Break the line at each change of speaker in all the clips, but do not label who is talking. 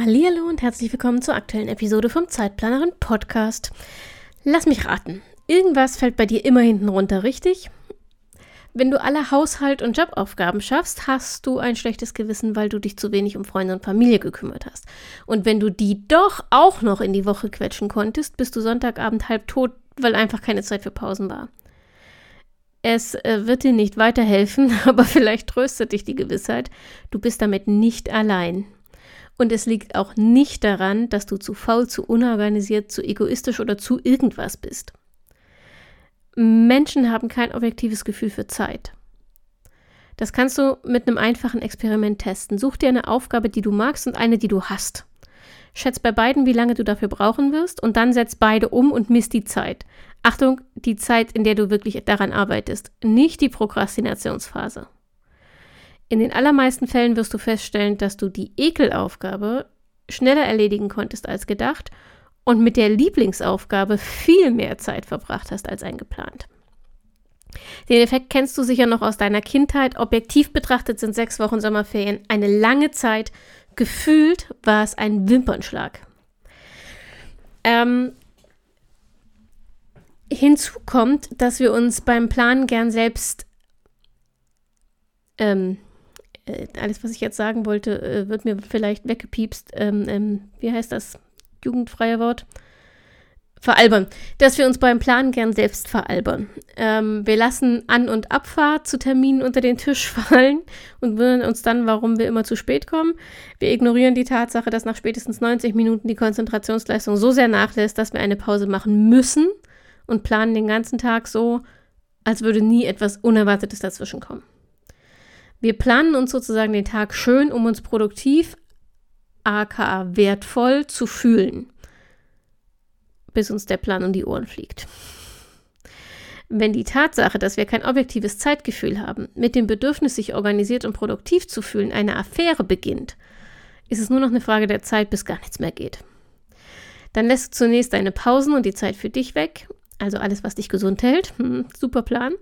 Hallo und herzlich willkommen zur aktuellen Episode vom Zeitplanerin Podcast. Lass mich raten. Irgendwas fällt bei dir immer hinten runter, richtig? Wenn du alle Haushalt- und Jobaufgaben schaffst, hast du ein schlechtes Gewissen, weil du dich zu wenig um Freunde und Familie gekümmert hast. Und wenn du die doch auch noch in die Woche quetschen konntest, bist du Sonntagabend halb tot, weil einfach keine Zeit für Pausen war. Es äh, wird dir nicht weiterhelfen, aber vielleicht tröstet dich die Gewissheit, du bist damit nicht allein. Und es liegt auch nicht daran, dass du zu faul, zu unorganisiert, zu egoistisch oder zu irgendwas bist. Menschen haben kein objektives Gefühl für Zeit. Das kannst du mit einem einfachen Experiment testen. Such dir eine Aufgabe, die du magst und eine, die du hast. Schätz bei beiden, wie lange du dafür brauchen wirst und dann setz beide um und misst die Zeit. Achtung, die Zeit, in der du wirklich daran arbeitest, nicht die Prokrastinationsphase. In den allermeisten Fällen wirst du feststellen, dass du die Ekelaufgabe schneller erledigen konntest als gedacht und mit der Lieblingsaufgabe viel mehr Zeit verbracht hast als eingeplant. Den Effekt kennst du sicher noch aus deiner Kindheit. Objektiv betrachtet sind sechs Wochen Sommerferien eine lange Zeit. Gefühlt war es ein Wimpernschlag. Ähm, hinzu kommt, dass wir uns beim Planen gern selbst ähm, äh, alles, was ich jetzt sagen wollte, äh, wird mir vielleicht weggepiepst. Ähm, ähm, wie heißt das? Jugendfreie Wort? Veralbern. Dass wir uns beim Planen gern selbst veralbern. Ähm, wir lassen An- und Abfahrt zu Terminen unter den Tisch fallen und wundern uns dann, warum wir immer zu spät kommen. Wir ignorieren die Tatsache, dass nach spätestens 90 Minuten die Konzentrationsleistung so sehr nachlässt, dass wir eine Pause machen müssen und planen den ganzen Tag so, als würde nie etwas Unerwartetes dazwischenkommen. Wir planen uns sozusagen den Tag schön, um uns produktiv, aka wertvoll zu fühlen, bis uns der Plan um die Ohren fliegt. Wenn die Tatsache, dass wir kein objektives Zeitgefühl haben, mit dem Bedürfnis, sich organisiert und produktiv zu fühlen, eine Affäre beginnt, ist es nur noch eine Frage der Zeit, bis gar nichts mehr geht. Dann lässt du zunächst deine Pausen und die Zeit für dich weg, also alles, was dich gesund hält. Hm, super Plan.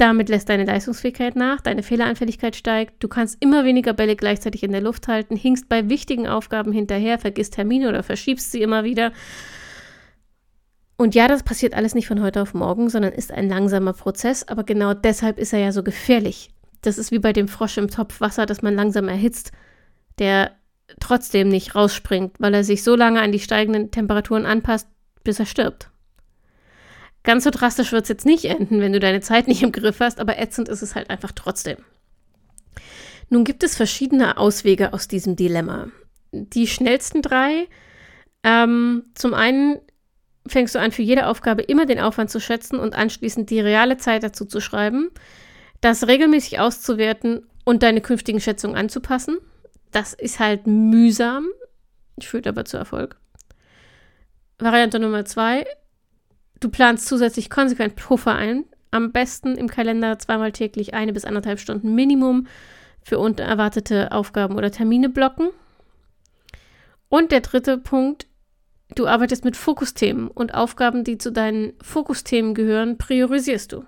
Damit lässt deine Leistungsfähigkeit nach, deine Fehleranfälligkeit steigt, du kannst immer weniger Bälle gleichzeitig in der Luft halten, hinkst bei wichtigen Aufgaben hinterher, vergisst Termine oder verschiebst sie immer wieder. Und ja, das passiert alles nicht von heute auf morgen, sondern ist ein langsamer Prozess, aber genau deshalb ist er ja so gefährlich. Das ist wie bei dem Frosch im Topf Wasser, das man langsam erhitzt, der trotzdem nicht rausspringt, weil er sich so lange an die steigenden Temperaturen anpasst, bis er stirbt. Ganz so drastisch wird es jetzt nicht enden, wenn du deine Zeit nicht im Griff hast, aber ätzend ist es halt einfach trotzdem. Nun gibt es verschiedene Auswege aus diesem Dilemma. Die schnellsten drei. Ähm, zum einen fängst du an, für jede Aufgabe immer den Aufwand zu schätzen und anschließend die reale Zeit dazu zu schreiben, das regelmäßig auszuwerten und deine künftigen Schätzungen anzupassen. Das ist halt mühsam, führt aber zu Erfolg. Variante Nummer zwei, Du planst zusätzlich konsequent Puffer ein. Am besten im Kalender zweimal täglich eine bis anderthalb Stunden Minimum für unerwartete Aufgaben oder Termine blocken. Und der dritte Punkt, du arbeitest mit Fokusthemen und Aufgaben, die zu deinen Fokusthemen gehören, priorisierst du.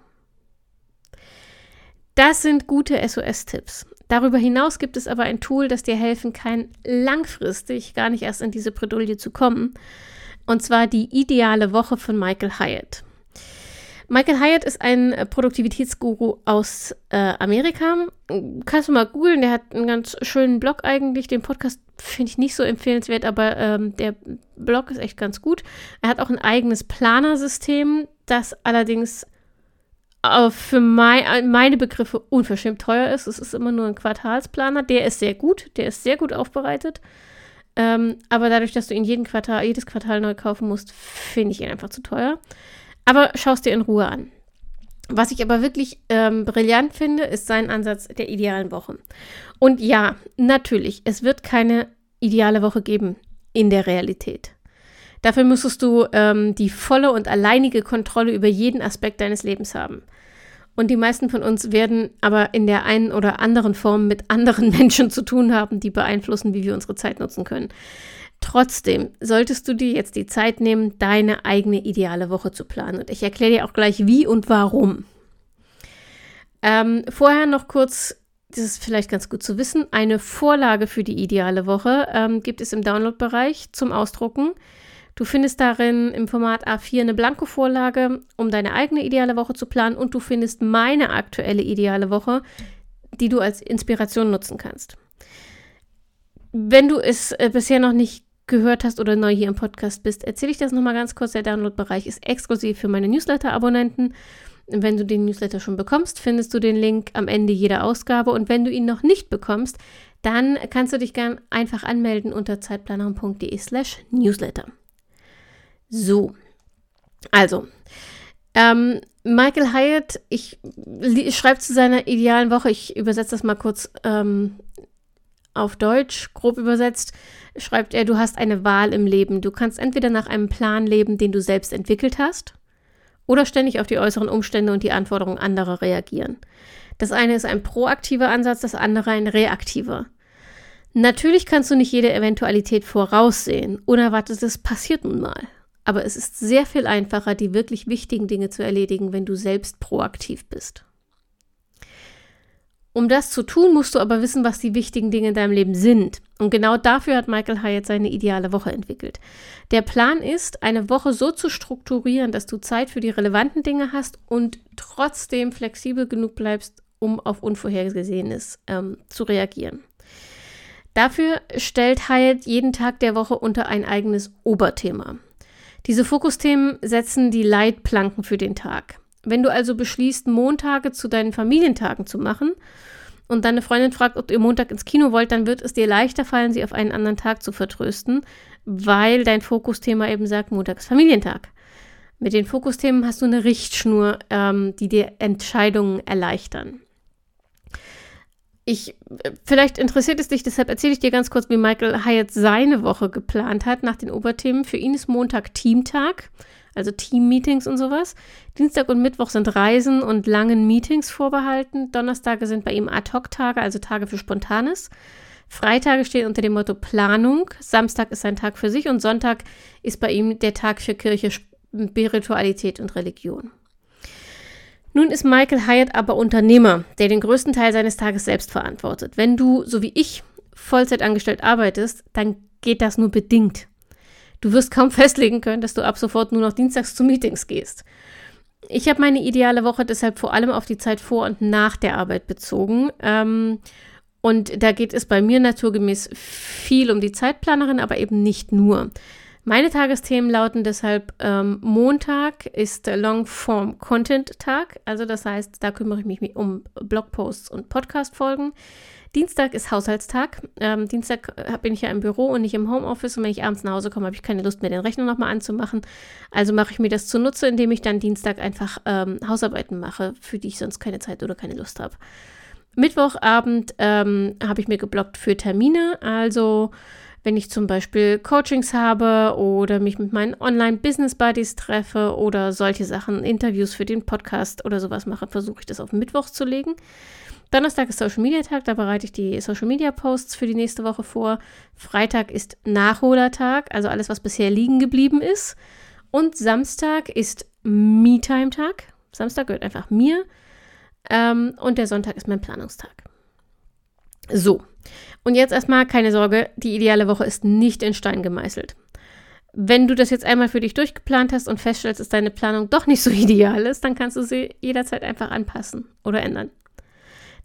Das sind gute SOS-Tipps. Darüber hinaus gibt es aber ein Tool, das dir helfen kann, langfristig gar nicht erst in diese Bredouille zu kommen, und zwar die ideale Woche von Michael Hyatt. Michael Hyatt ist ein Produktivitätsguru aus äh, Amerika. Kannst du mal googeln, der hat einen ganz schönen Blog eigentlich. Den Podcast finde ich nicht so empfehlenswert, aber ähm, der Blog ist echt ganz gut. Er hat auch ein eigenes Planersystem, das allerdings äh, für mein, äh, meine Begriffe unverschämt teuer ist. Es ist immer nur ein Quartalsplaner. Der ist sehr gut, der ist sehr gut aufbereitet. Ähm, aber dadurch, dass du ihn jeden Quartal, jedes Quartal neu kaufen musst, finde ich ihn einfach zu teuer. Aber schau es dir in Ruhe an. Was ich aber wirklich ähm, brillant finde, ist sein Ansatz der idealen Woche. Und ja, natürlich, es wird keine ideale Woche geben in der Realität. Dafür müsstest du ähm, die volle und alleinige Kontrolle über jeden Aspekt deines Lebens haben. Und die meisten von uns werden aber in der einen oder anderen Form mit anderen Menschen zu tun haben, die beeinflussen, wie wir unsere Zeit nutzen können. Trotzdem solltest du dir jetzt die Zeit nehmen, deine eigene ideale Woche zu planen. Und ich erkläre dir auch gleich, wie und warum. Ähm, vorher noch kurz, das ist vielleicht ganz gut zu wissen, eine Vorlage für die ideale Woche ähm, gibt es im Download-Bereich zum Ausdrucken. Du findest darin im Format A4 eine Blanko-Vorlage, um deine eigene ideale Woche zu planen und du findest meine aktuelle ideale Woche, die du als Inspiration nutzen kannst. Wenn du es äh, bisher noch nicht gehört hast oder neu hier im Podcast bist, erzähle ich das nochmal ganz kurz. Der Download-Bereich ist exklusiv für meine Newsletter-Abonnenten. Wenn du den Newsletter schon bekommst, findest du den Link am Ende jeder Ausgabe. Und wenn du ihn noch nicht bekommst, dann kannst du dich gern einfach anmelden unter zeitplanerin.de slash newsletter. So, also, ähm, Michael Hyatt, ich, schreibe zu seiner idealen Woche, ich übersetze das mal kurz ähm, auf Deutsch, grob übersetzt, schreibt er, du hast eine Wahl im Leben. Du kannst entweder nach einem Plan leben, den du selbst entwickelt hast, oder ständig auf die äußeren Umstände und die Anforderungen anderer reagieren. Das eine ist ein proaktiver Ansatz, das andere ein reaktiver. Natürlich kannst du nicht jede Eventualität voraussehen. Unerwartetes passiert nun mal. Aber es ist sehr viel einfacher, die wirklich wichtigen Dinge zu erledigen, wenn du selbst proaktiv bist. Um das zu tun, musst du aber wissen, was die wichtigen Dinge in deinem Leben sind. Und genau dafür hat Michael Hyatt seine ideale Woche entwickelt. Der Plan ist, eine Woche so zu strukturieren, dass du Zeit für die relevanten Dinge hast und trotzdem flexibel genug bleibst, um auf Unvorhergesehenes ähm, zu reagieren. Dafür stellt Hyatt jeden Tag der Woche unter ein eigenes Oberthema. Diese Fokusthemen setzen die Leitplanken für den Tag. Wenn du also beschließt, Montage zu deinen Familientagen zu machen und deine Freundin fragt, ob ihr Montag ins Kino wollt, dann wird es dir leichter fallen, sie auf einen anderen Tag zu vertrösten, weil dein Fokusthema eben sagt, Montag ist Familientag. Mit den Fokusthemen hast du eine Richtschnur, ähm, die dir Entscheidungen erleichtern. Ich, vielleicht interessiert es dich, deshalb erzähle ich dir ganz kurz, wie Michael Hyatt seine Woche geplant hat nach den Oberthemen. Für ihn ist Montag Teamtag also Team-Meetings und sowas. Dienstag und Mittwoch sind Reisen und langen Meetings vorbehalten. Donnerstage sind bei ihm Ad-Hoc-Tage, also Tage für Spontanes. Freitage stehen unter dem Motto Planung. Samstag ist ein Tag für sich und Sonntag ist bei ihm der Tag für Kirche, Spiritualität und Religion. Nun ist Michael Hyatt aber Unternehmer, der den größten Teil seines Tages selbst verantwortet. Wenn du, so wie ich, Vollzeit angestellt arbeitest, dann geht das nur bedingt. Du wirst kaum festlegen können, dass du ab sofort nur noch dienstags zu Meetings gehst. Ich habe meine ideale Woche deshalb vor allem auf die Zeit vor und nach der Arbeit bezogen. Ähm, und da geht es bei mir naturgemäß viel um die Zeitplanerin, aber eben nicht nur. Meine Tagesthemen lauten deshalb, ähm, Montag ist Longform Content Tag, also das heißt, da kümmere ich mich um Blogposts und Podcast-Folgen. Dienstag ist Haushaltstag. Ähm, Dienstag äh, bin ich ja im Büro und nicht im Homeoffice. Und wenn ich abends nach Hause komme, habe ich keine Lust mehr, den Rechner nochmal anzumachen. Also mache ich mir das zunutze, indem ich dann Dienstag einfach ähm, Hausarbeiten mache, für die ich sonst keine Zeit oder keine Lust habe. Mittwochabend ähm, habe ich mir geblockt für Termine. Also wenn ich zum Beispiel Coachings habe oder mich mit meinen Online-Business-Buddies treffe oder solche Sachen, Interviews für den Podcast oder sowas mache, versuche ich das auf Mittwoch zu legen. Donnerstag ist Social Media Tag, da bereite ich die Social Media Posts für die nächste Woche vor. Freitag ist Nachholertag, also alles, was bisher liegen geblieben ist. Und Samstag ist Me-Time Tag. Samstag gehört einfach mir. Ähm, und der Sonntag ist mein Planungstag. So, und jetzt erstmal keine Sorge, die ideale Woche ist nicht in Stein gemeißelt. Wenn du das jetzt einmal für dich durchgeplant hast und feststellst, dass deine Planung doch nicht so ideal ist, dann kannst du sie jederzeit einfach anpassen oder ändern.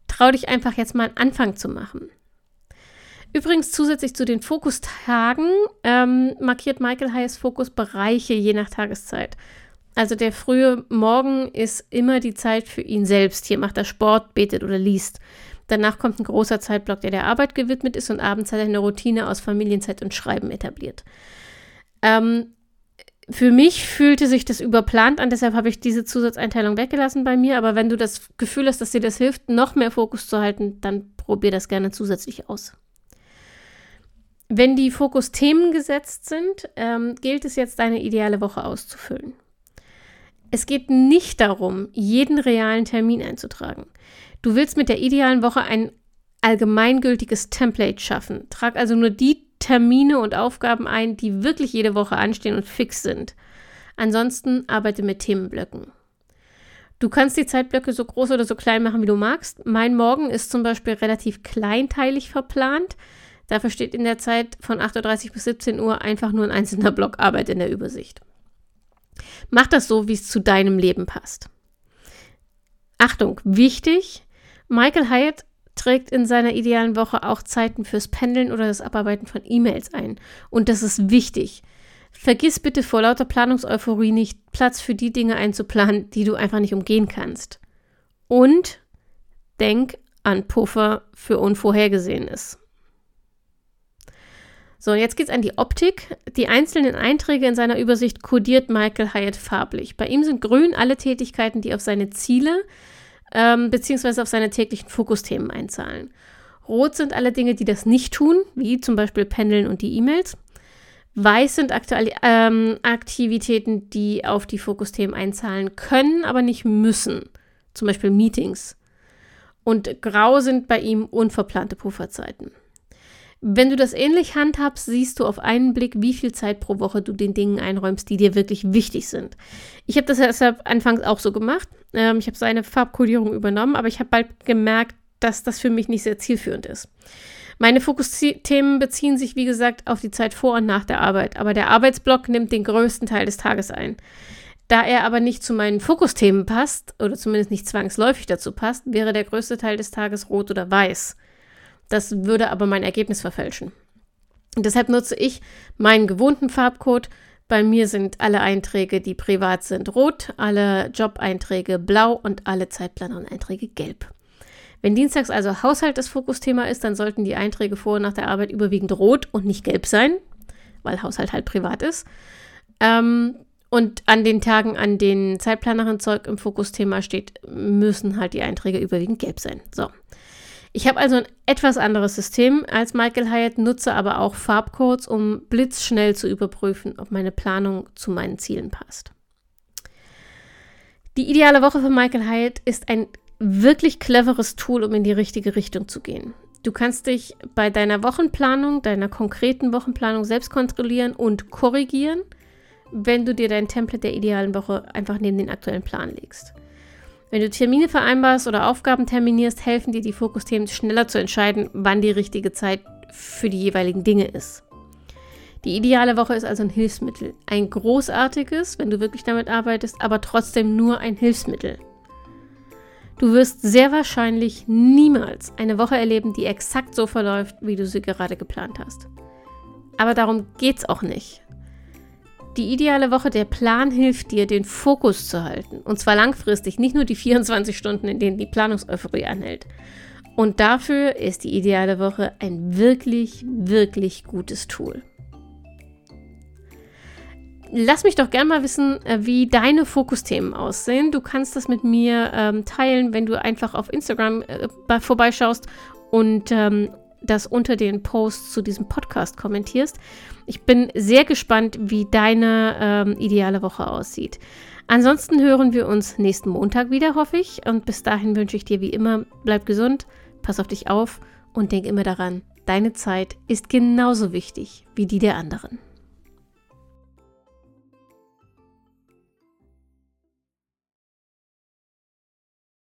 Trau dich einfach jetzt mal einen Anfang zu machen. Übrigens zusätzlich zu den Fokustagen ähm, markiert Michael Hayes Fokusbereiche je nach Tageszeit. Also der frühe Morgen ist immer die Zeit für ihn selbst. Hier macht er Sport, betet oder liest. Danach kommt ein großer Zeitblock, der der Arbeit gewidmet ist und abends hat er eine Routine aus Familienzeit und Schreiben etabliert. Ähm, für mich fühlte sich das überplant an, deshalb habe ich diese Zusatzeinteilung weggelassen bei mir. Aber wenn du das Gefühl hast, dass dir das hilft, noch mehr Fokus zu halten, dann probier das gerne zusätzlich aus. Wenn die Fokusthemen gesetzt sind, ähm, gilt es jetzt, deine ideale Woche auszufüllen. Es geht nicht darum, jeden realen Termin einzutragen. Du willst mit der idealen Woche ein allgemeingültiges Template schaffen. Trag also nur die Termine und Aufgaben ein, die wirklich jede Woche anstehen und fix sind. Ansonsten arbeite mit Themenblöcken. Du kannst die Zeitblöcke so groß oder so klein machen, wie du magst. Mein Morgen ist zum Beispiel relativ kleinteilig verplant. Dafür steht in der Zeit von 8.30 Uhr bis 17 Uhr einfach nur ein einzelner Block Arbeit in der Übersicht. Mach das so, wie es zu deinem Leben passt. Achtung, wichtig, Michael Hyatt trägt in seiner idealen Woche auch Zeiten fürs Pendeln oder das Abarbeiten von E-Mails ein. Und das ist wichtig. Vergiss bitte vor lauter Planungseuphorie nicht, Platz für die Dinge einzuplanen, die du einfach nicht umgehen kannst. Und denk an Puffer für Unvorhergesehenes. So, jetzt geht es an die Optik. Die einzelnen Einträge in seiner Übersicht kodiert Michael Hyatt farblich. Bei ihm sind grün alle Tätigkeiten, die auf seine Ziele ähm, bzw. auf seine täglichen Fokusthemen einzahlen. Rot sind alle Dinge, die das nicht tun, wie zum Beispiel Pendeln und die E-Mails. Weiß sind Aktual ähm, Aktivitäten, die auf die Fokusthemen einzahlen können, aber nicht müssen. Zum Beispiel Meetings. Und grau sind bei ihm unverplante Pufferzeiten. Wenn du das ähnlich handhabst, siehst du auf einen Blick, wie viel Zeit pro Woche du den Dingen einräumst, die dir wirklich wichtig sind. Ich habe das deshalb anfangs auch so gemacht. Ähm, ich habe seine Farbkodierung übernommen, aber ich habe bald gemerkt, dass das für mich nicht sehr zielführend ist. Meine Fokusthemen beziehen sich, wie gesagt, auf die Zeit vor und nach der Arbeit, aber der Arbeitsblock nimmt den größten Teil des Tages ein. Da er aber nicht zu meinen Fokusthemen passt, oder zumindest nicht zwangsläufig dazu passt, wäre der größte Teil des Tages rot oder weiß. Das würde aber mein Ergebnis verfälschen. Und deshalb nutze ich meinen gewohnten Farbcode. Bei mir sind alle Einträge, die privat sind, rot, alle Job-Einträge blau und alle Zeitplaner-Einträge gelb. Wenn dienstags also Haushalt das Fokusthema ist, dann sollten die Einträge vor und nach der Arbeit überwiegend rot und nicht gelb sein, weil Haushalt halt privat ist. Ähm, und an den Tagen, an denen Zeitplanerin-Zeug im Fokusthema steht, müssen halt die Einträge überwiegend gelb sein. So. Ich habe also ein etwas anderes System als Michael Hyatt, nutze aber auch Farbcodes, um blitzschnell zu überprüfen, ob meine Planung zu meinen Zielen passt. Die ideale Woche für Michael Hyatt ist ein wirklich cleveres Tool, um in die richtige Richtung zu gehen. Du kannst dich bei deiner Wochenplanung, deiner konkreten Wochenplanung selbst kontrollieren und korrigieren, wenn du dir dein Template der idealen Woche einfach neben den aktuellen Plan legst. Wenn du Termine vereinbarst oder Aufgaben terminierst, helfen dir die Fokusthemen schneller zu entscheiden, wann die richtige Zeit für die jeweiligen Dinge ist. Die ideale Woche ist also ein Hilfsmittel. Ein großartiges, wenn du wirklich damit arbeitest, aber trotzdem nur ein Hilfsmittel. Du wirst sehr wahrscheinlich niemals eine Woche erleben, die exakt so verläuft, wie du sie gerade geplant hast. Aber darum geht's auch nicht. Die ideale Woche, der Plan hilft dir, den Fokus zu halten. Und zwar langfristig, nicht nur die 24 Stunden, in denen die Planungseuphorie anhält. Und dafür ist die ideale Woche ein wirklich, wirklich gutes Tool. Lass mich doch gerne mal wissen, äh, wie deine Fokusthemen aussehen. Du kannst das mit mir ähm, teilen, wenn du einfach auf Instagram äh, vorbeischaust und ähm, das unter den Posts zu diesem Podcast kommentierst. Ich bin sehr gespannt, wie deine ähm, ideale Woche aussieht. Ansonsten hören wir uns nächsten Montag wieder, hoffe ich. Und bis dahin wünsche ich dir wie immer, bleib gesund, pass auf dich auf und denk immer daran, deine Zeit ist genauso wichtig wie die der anderen.